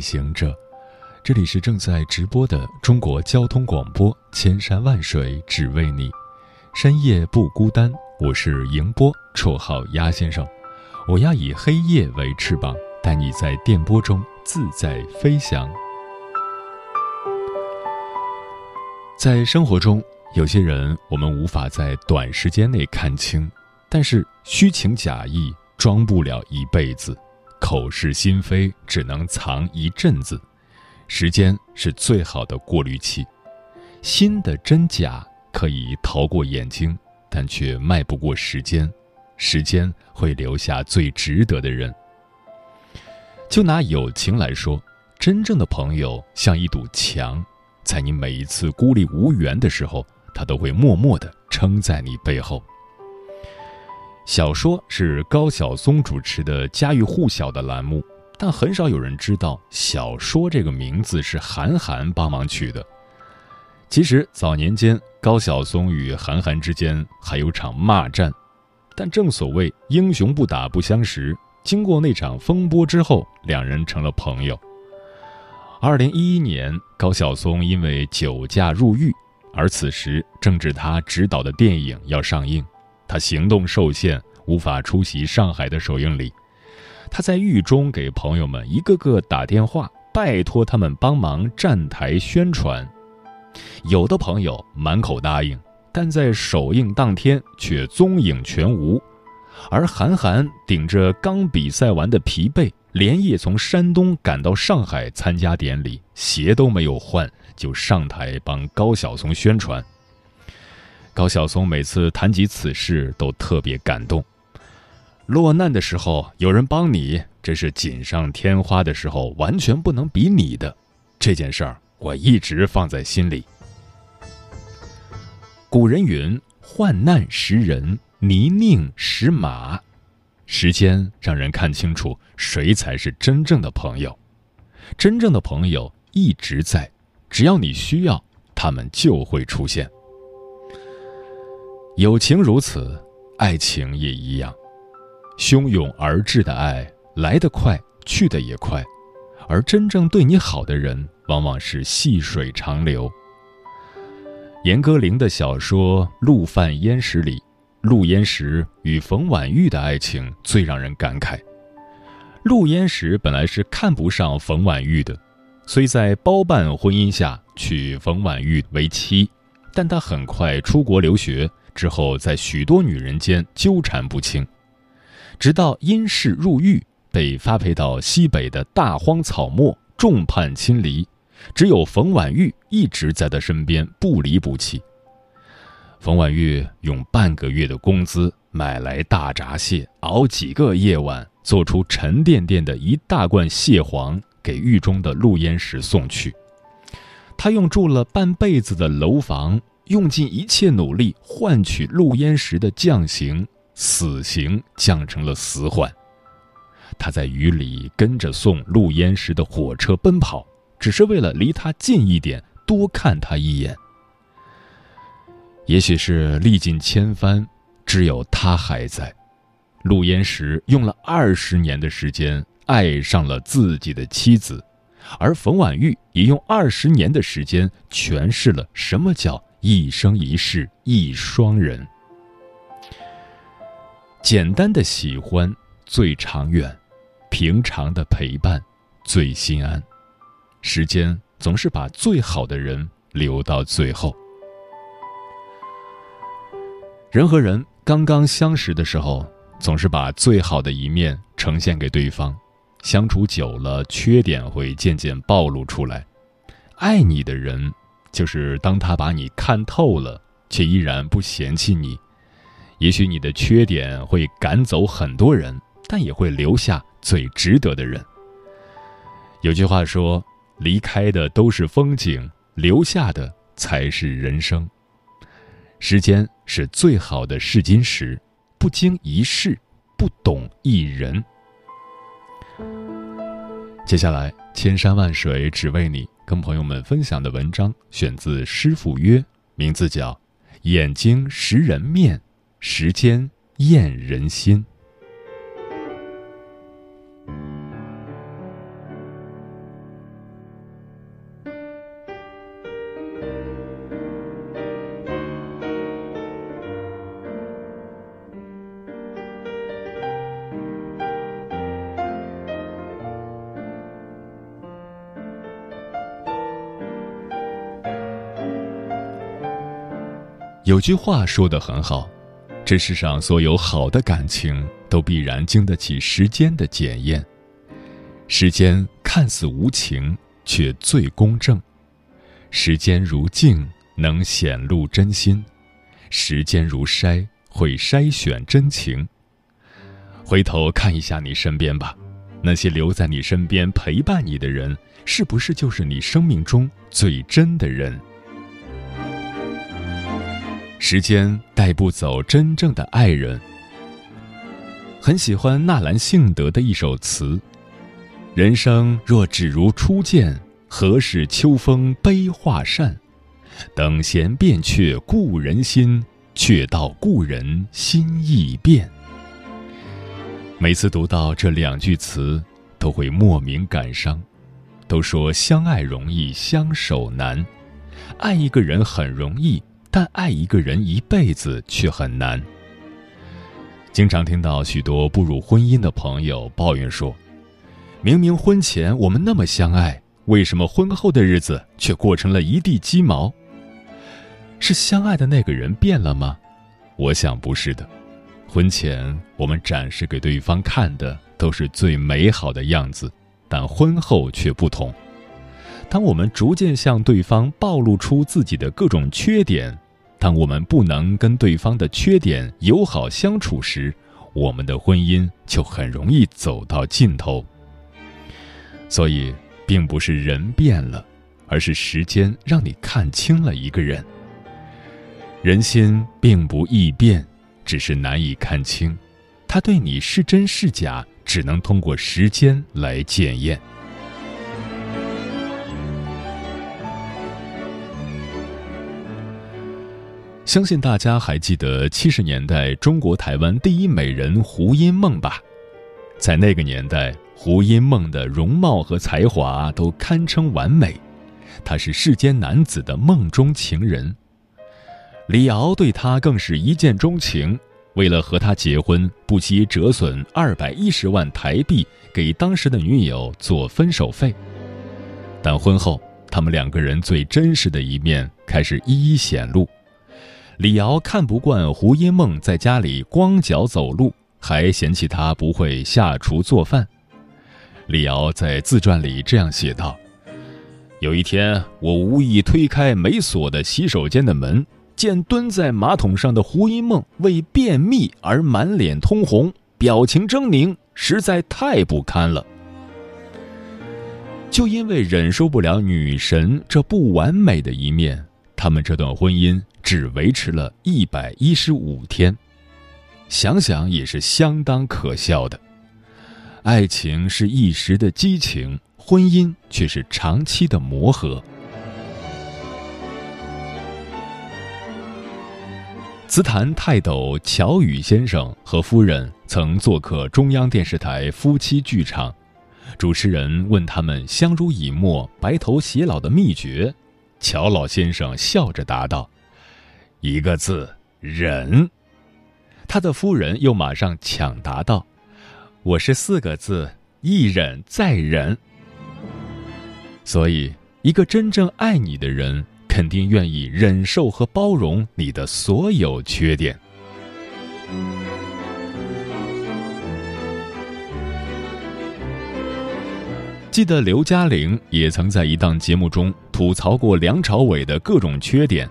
行者，这里是正在直播的中国交通广播，千山万水只为你，深夜不孤单。我是迎波，绰号鸭先生。我要以黑夜为翅膀，带你在电波中自在飞翔。在生活中，有些人我们无法在短时间内看清，但是虚情假意装不了一辈子。口是心非只能藏一阵子，时间是最好的过滤器。心的真假可以逃过眼睛，但却迈不过时间。时间会留下最值得的人。就拿友情来说，真正的朋友像一堵墙，在你每一次孤立无援的时候，他都会默默地撑在你背后。小说是高晓松主持的家喻户晓的栏目，但很少有人知道小说这个名字是韩寒帮忙取的。其实早年间高晓松与韩寒之间还有场骂战，但正所谓英雄不打不相识，经过那场风波之后，两人成了朋友。二零一一年，高晓松因为酒驾入狱，而此时正值他执导的电影要上映。他行动受限，无法出席上海的首映礼。他在狱中给朋友们一个个打电话，拜托他们帮忙站台宣传。有的朋友满口答应，但在首映当天却踪影全无。而韩寒顶着刚比赛完的疲惫，连夜从山东赶到上海参加典礼，鞋都没有换就上台帮高晓松宣传。高晓松每次谈及此事都特别感动。落难的时候有人帮你，这是锦上添花的时候完全不能比拟的。这件事儿我一直放在心里。古人云：“患难识人，泥泞识马。”时间让人看清楚谁才是真正的朋友。真正的朋友一直在，只要你需要，他们就会出现。友情如此，爱情也一样。汹涌而至的爱来得快，去得也快，而真正对你好的人，往往是细水长流。严歌苓的小说《陆犯焉识》里，陆焉识与冯婉玉的爱情最让人感慨。陆焉识本来是看不上冯婉玉的，虽在包办婚姻下娶冯婉玉为妻，但他很快出国留学。之后，在许多女人间纠缠不清，直到因事入狱，被发配到西北的大荒草漠，众叛亲离，只有冯婉玉一直在他身边不离不弃。冯婉玉用半个月的工资买来大闸蟹，熬几个夜晚，做出沉甸甸的一大罐蟹黄，给狱中的陆焉识送去。他用住了半辈子的楼房。用尽一切努力换取陆焉识的降刑，死刑降成了死缓。他在雨里跟着送陆焉识的火车奔跑，只是为了离他近一点，多看他一眼。也许是历尽千帆，只有他还在。陆焉识用了二十年的时间爱上了自己的妻子，而冯婉玉也用二十年的时间诠释了什么叫。一生一世一双人，简单的喜欢最长远，平常的陪伴最心安。时间总是把最好的人留到最后。人和人刚刚相识的时候，总是把最好的一面呈现给对方，相处久了，缺点会渐渐暴露出来。爱你的人。就是当他把你看透了，却依然不嫌弃你，也许你的缺点会赶走很多人，但也会留下最值得的人。有句话说：“离开的都是风景，留下的才是人生。时间是最好的试金石，不经一事，不懂一人。接下来，千山万水只为你，跟朋友们分享的文章选自《师傅曰》，名字叫《眼睛识人面，时间验人心》。有句话说的很好，这世上所有好的感情都必然经得起时间的检验。时间看似无情，却最公正。时间如镜，能显露真心；时间如筛，会筛选真情。回头看一下你身边吧，那些留在你身边陪伴你的人，是不是就是你生命中最真的人？时间带不走真正的爱人。很喜欢纳兰性德的一首词：“人生若只如初见，何事秋风悲画扇？等闲变却故人心，却道故人心易变。”每次读到这两句词，都会莫名感伤。都说相爱容易相守难，爱一个人很容易。但爱一个人一辈子却很难。经常听到许多步入婚姻的朋友抱怨说：“明明婚前我们那么相爱，为什么婚后的日子却过成了一地鸡毛？”是相爱的那个人变了吗？我想不是的。婚前我们展示给对方看的都是最美好的样子，但婚后却不同。当我们逐渐向对方暴露出自己的各种缺点，当我们不能跟对方的缺点友好相处时，我们的婚姻就很容易走到尽头。所以，并不是人变了，而是时间让你看清了一个人。人心并不易变，只是难以看清，他对你是真是假，只能通过时间来检验。相信大家还记得七十年代中国台湾第一美人胡因梦吧？在那个年代，胡因梦的容貌和才华都堪称完美，她是世间男子的梦中情人。李敖对她更是一见钟情，为了和她结婚，不惜折损二百一十万台币给当时的女友做分手费。但婚后，他们两个人最真实的一面开始一一显露。李敖看不惯胡因梦在家里光脚走路，还嫌弃她不会下厨做饭。李敖在自传里这样写道：“有一天，我无意推开没锁的洗手间的门，见蹲在马桶上的胡因梦为便秘而满脸通红，表情狰狞，实在太不堪了。就因为忍受不了女神这不完美的一面，他们这段婚姻。”只维持了一百一十五天，想想也是相当可笑的。爱情是一时的激情，婚姻却是长期的磨合。词坛泰斗乔羽先生和夫人曾做客中央电视台夫妻剧场，主持人问他们相濡以沫、白头偕老的秘诀，乔老先生笑着答道。一个字忍，他的夫人又马上抢答道：“我是四个字，一忍再忍。”所以，一个真正爱你的人，肯定愿意忍受和包容你的所有缺点。记得刘嘉玲也曾在一档节目中吐槽过梁朝伟的各种缺点。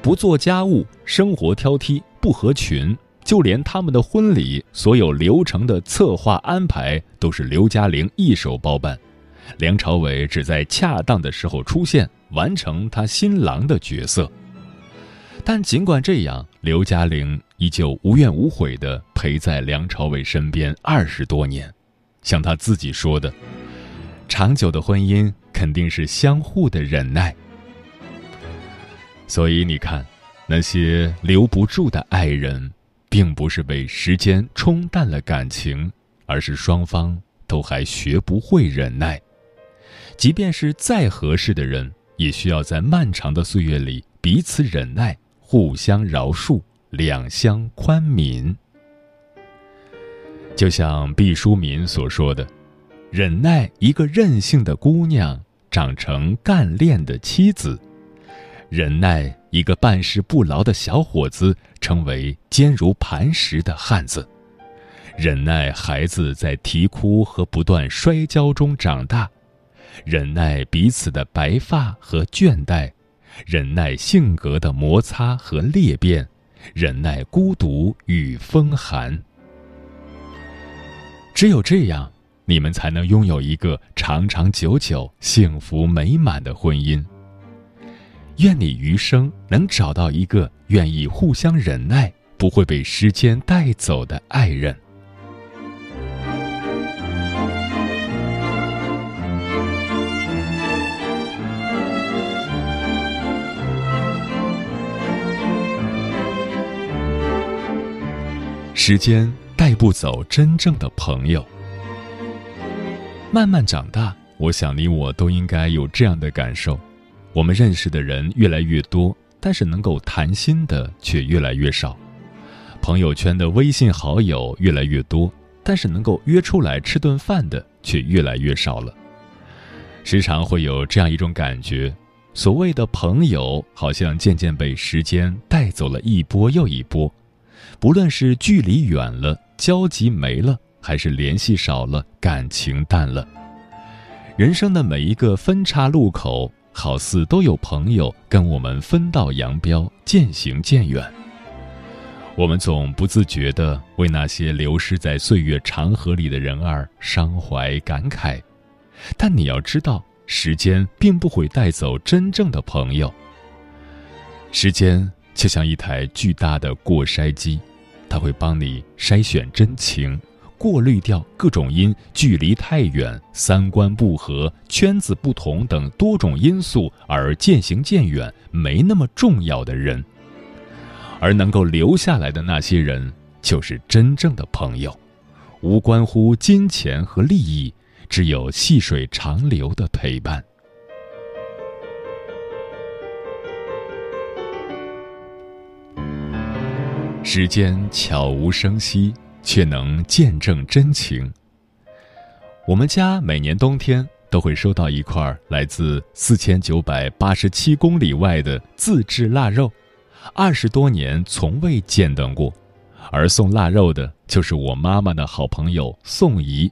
不做家务，生活挑剔，不合群，就连他们的婚礼所有流程的策划安排都是刘嘉玲一手包办，梁朝伟只在恰当的时候出现，完成他新郎的角色。但尽管这样，刘嘉玲依旧无怨无悔地陪在梁朝伟身边二十多年。像他自己说的：“长久的婚姻肯定是相互的忍耐。”所以你看，那些留不住的爱人，并不是被时间冲淡了感情，而是双方都还学不会忍耐。即便是再合适的人，也需要在漫长的岁月里彼此忍耐。互相饶恕，两相宽悯。就像毕淑敏所说的：“忍耐一个任性的姑娘长成干练的妻子，忍耐一个办事不牢的小伙子成为坚如磐石的汉子，忍耐孩子在啼哭和不断摔跤中长大，忍耐彼此的白发和倦怠。”忍耐性格的摩擦和裂变，忍耐孤独与风寒。只有这样，你们才能拥有一个长长久久、幸福美满的婚姻。愿你余生能找到一个愿意互相忍耐、不会被时间带走的爱人。时间带不走真正的朋友。慢慢长大，我想你我都应该有这样的感受：我们认识的人越来越多，但是能够谈心的却越来越少；朋友圈的微信好友越来越多，但是能够约出来吃顿饭的却越来越少了。时常会有这样一种感觉：所谓的朋友，好像渐渐被时间带走了一波又一波。不论是距离远了，交集没了，还是联系少了，感情淡了，人生的每一个分岔路口，好似都有朋友跟我们分道扬镳，渐行渐远。我们总不自觉地为那些流失在岁月长河里的人儿伤怀感慨，但你要知道，时间并不会带走真正的朋友。时间。就像一台巨大的过筛机，它会帮你筛选真情，过滤掉各种因距离太远、三观不合、圈子不同等多种因素而渐行渐远、没那么重要的人。而能够留下来的那些人，就是真正的朋友，无关乎金钱和利益，只有细水长流的陪伴。时间悄无声息，却能见证真情。我们家每年冬天都会收到一块来自四千九百八十七公里外的自制腊肉，二十多年从未见到过。而送腊肉的就是我妈妈的好朋友宋怡。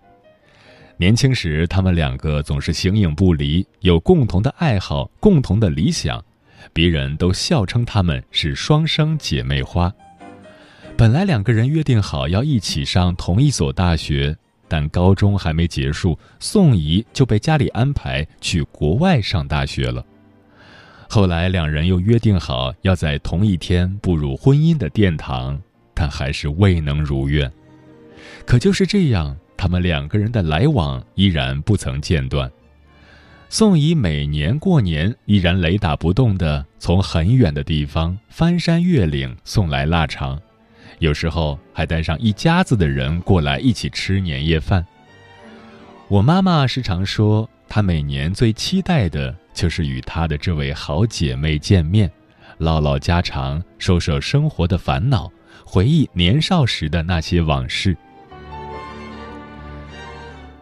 年轻时，他们两个总是形影不离，有共同的爱好，共同的理想，别人都笑称他们是双生姐妹花。本来两个人约定好要一起上同一所大学，但高中还没结束，宋怡就被家里安排去国外上大学了。后来两人又约定好要在同一天步入婚姻的殿堂，但还是未能如愿。可就是这样，他们两个人的来往依然不曾间断。宋怡每年过年依然雷打不动地从很远的地方翻山越岭送来腊肠。有时候还带上一家子的人过来一起吃年夜饭。我妈妈时常说，她每年最期待的就是与她的这位好姐妹见面，唠唠家常，说说生活的烦恼，回忆年少时的那些往事。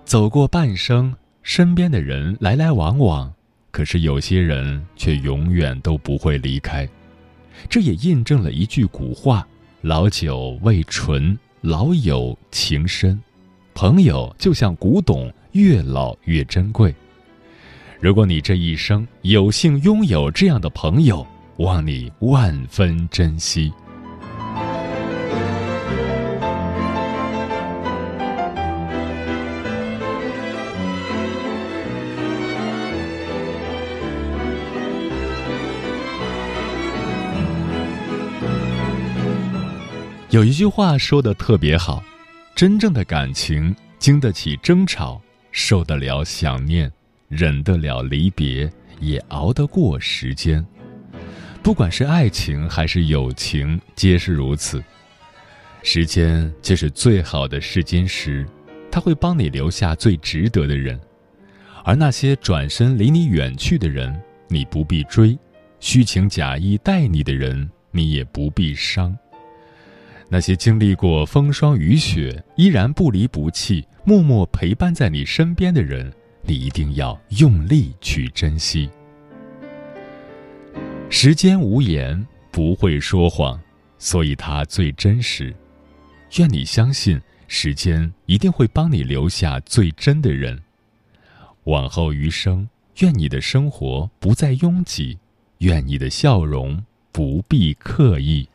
走过半生，身边的人来来往往，可是有些人却永远都不会离开。这也印证了一句古话。老酒味醇，老友情深，朋友就像古董，越老越珍贵。如果你这一生有幸拥有这样的朋友，望你万分珍惜。有一句话说的特别好：真正的感情经得起争吵，受得了想念，忍得了离别，也熬得过时间。不管是爱情还是友情，皆是如此。时间就是最好的试金石，它会帮你留下最值得的人，而那些转身离你远去的人，你不必追；虚情假意待你的人，你也不必伤。那些经历过风霜雨雪，依然不离不弃、默默陪伴在你身边的人，你一定要用力去珍惜。时间无言，不会说谎，所以它最真实。愿你相信，时间一定会帮你留下最真的人。往后余生，愿你的生活不再拥挤，愿你的笑容不必刻意。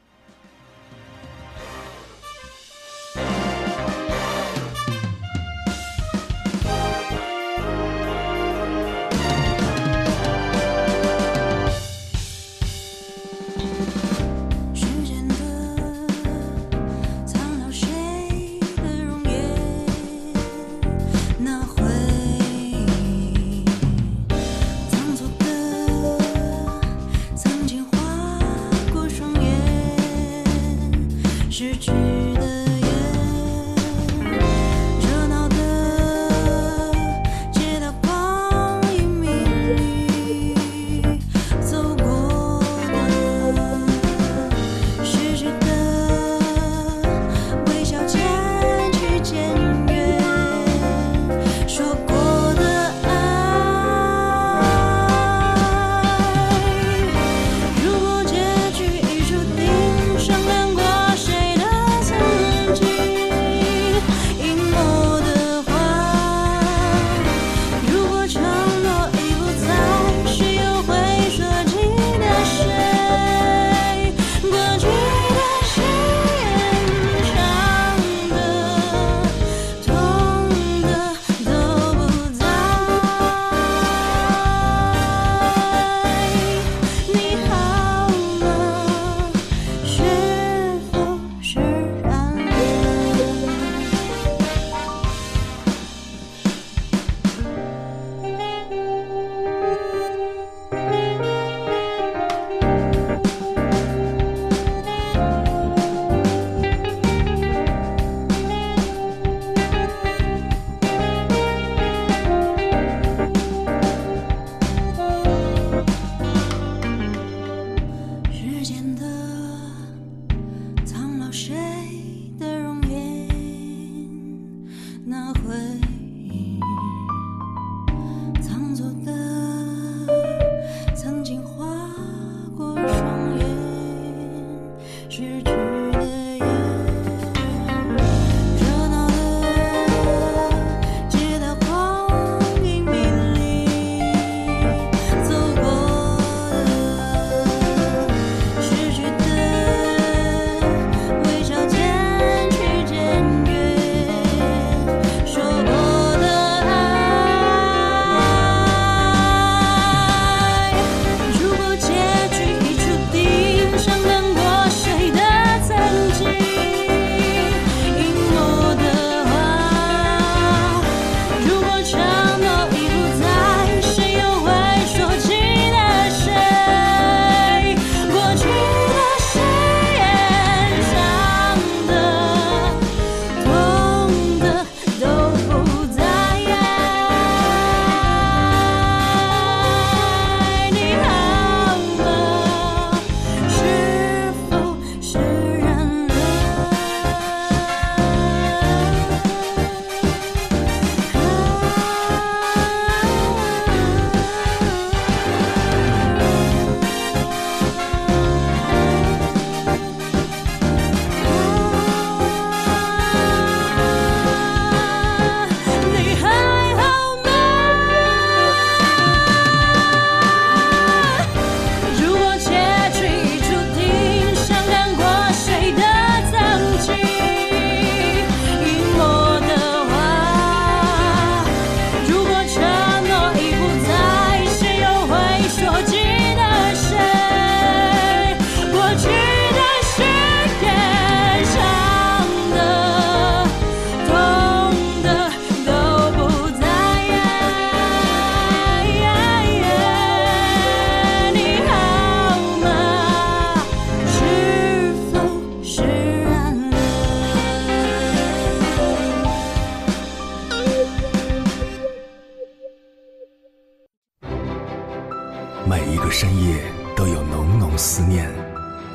深夜都有浓浓思念，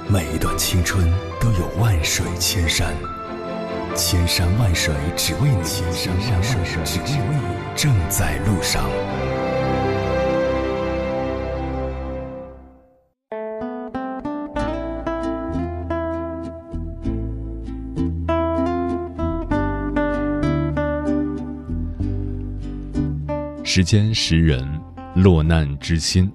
每一段青春都有万水千山，千山万水只为你，千山万水只为你，正在路上。时间识人，落难知心。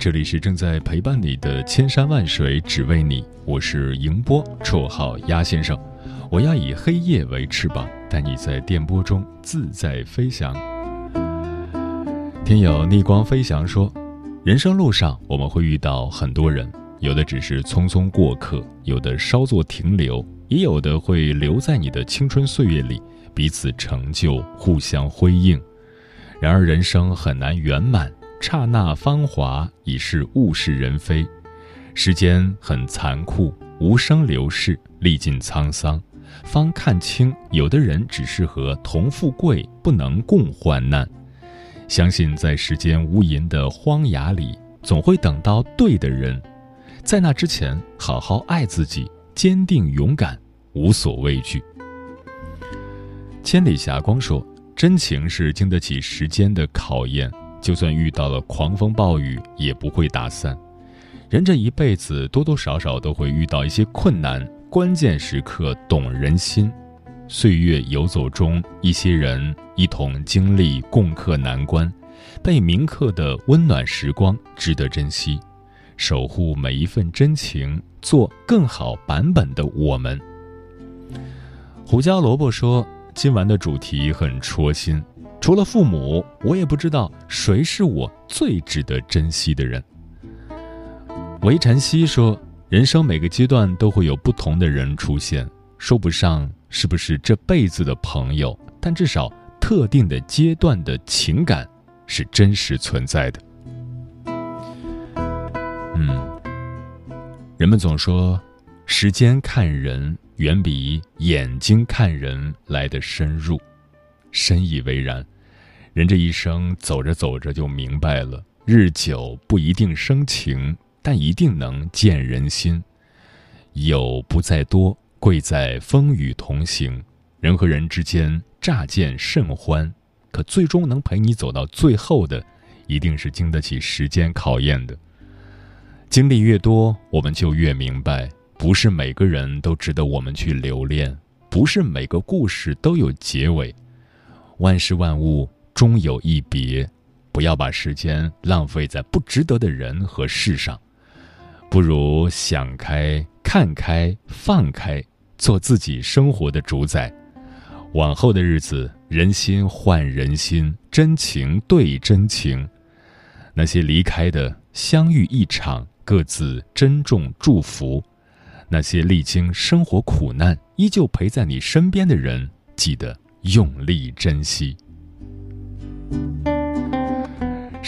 这里是正在陪伴你的千山万水，只为你。我是迎波，绰号鸭先生。我要以黑夜为翅膀，带你在电波中自在飞翔。听友逆光飞翔说，人生路上我们会遇到很多人，有的只是匆匆过客，有的稍作停留，也有的会留在你的青春岁月里，彼此成就，互相辉映。然而人生很难圆满，刹那芳华已是物是人非。时间很残酷，无声流逝，历尽沧桑，方看清有的人只适合同富贵，不能共患难。相信在时间无垠的荒崖里，总会等到对的人。在那之前，好好爱自己，坚定勇敢，无所畏惧。千里霞光说。真情是经得起时间的考验，就算遇到了狂风暴雨，也不会打散。人这一辈子多多少少都会遇到一些困难，关键时刻懂人心。岁月游走中，一些人一同经历，共克难关，被铭刻的温暖时光值得珍惜，守护每一份真情，做更好版本的我们。胡椒萝卜说。今晚的主题很戳心，除了父母，我也不知道谁是我最值得珍惜的人。韦晨曦说：“人生每个阶段都会有不同的人出现，说不上是不是这辈子的朋友，但至少特定的阶段的情感是真实存在的。”嗯，人们总说，时间看人。远比眼睛看人来的深入，深以为然。人这一生走着走着就明白了，日久不一定生情，但一定能见人心。友不在多，贵在风雨同行。人和人之间乍见甚欢，可最终能陪你走到最后的，一定是经得起时间考验的。经历越多，我们就越明白。不是每个人都值得我们去留恋，不是每个故事都有结尾。万事万物终有一别，不要把时间浪费在不值得的人和事上，不如想开、看开、放开，做自己生活的主宰。往后的日子，人心换人心，真情对真情。那些离开的，相遇一场，各自珍重祝福。那些历经生活苦难依旧陪在你身边的人，记得用力珍惜。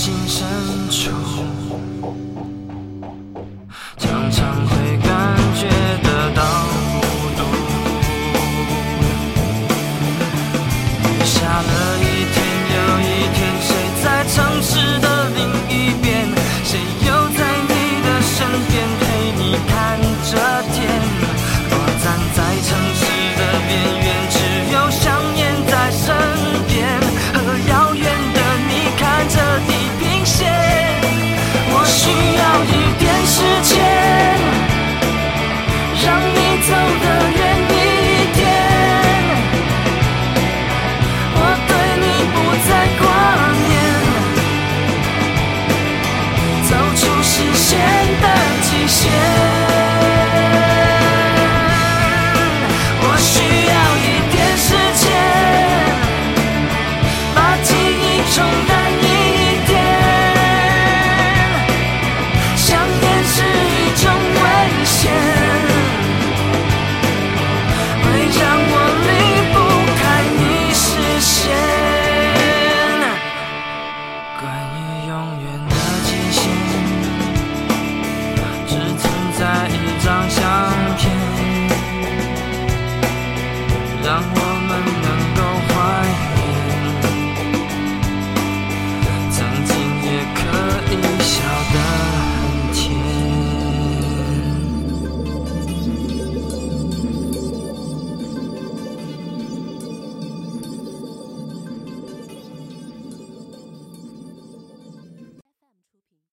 心声。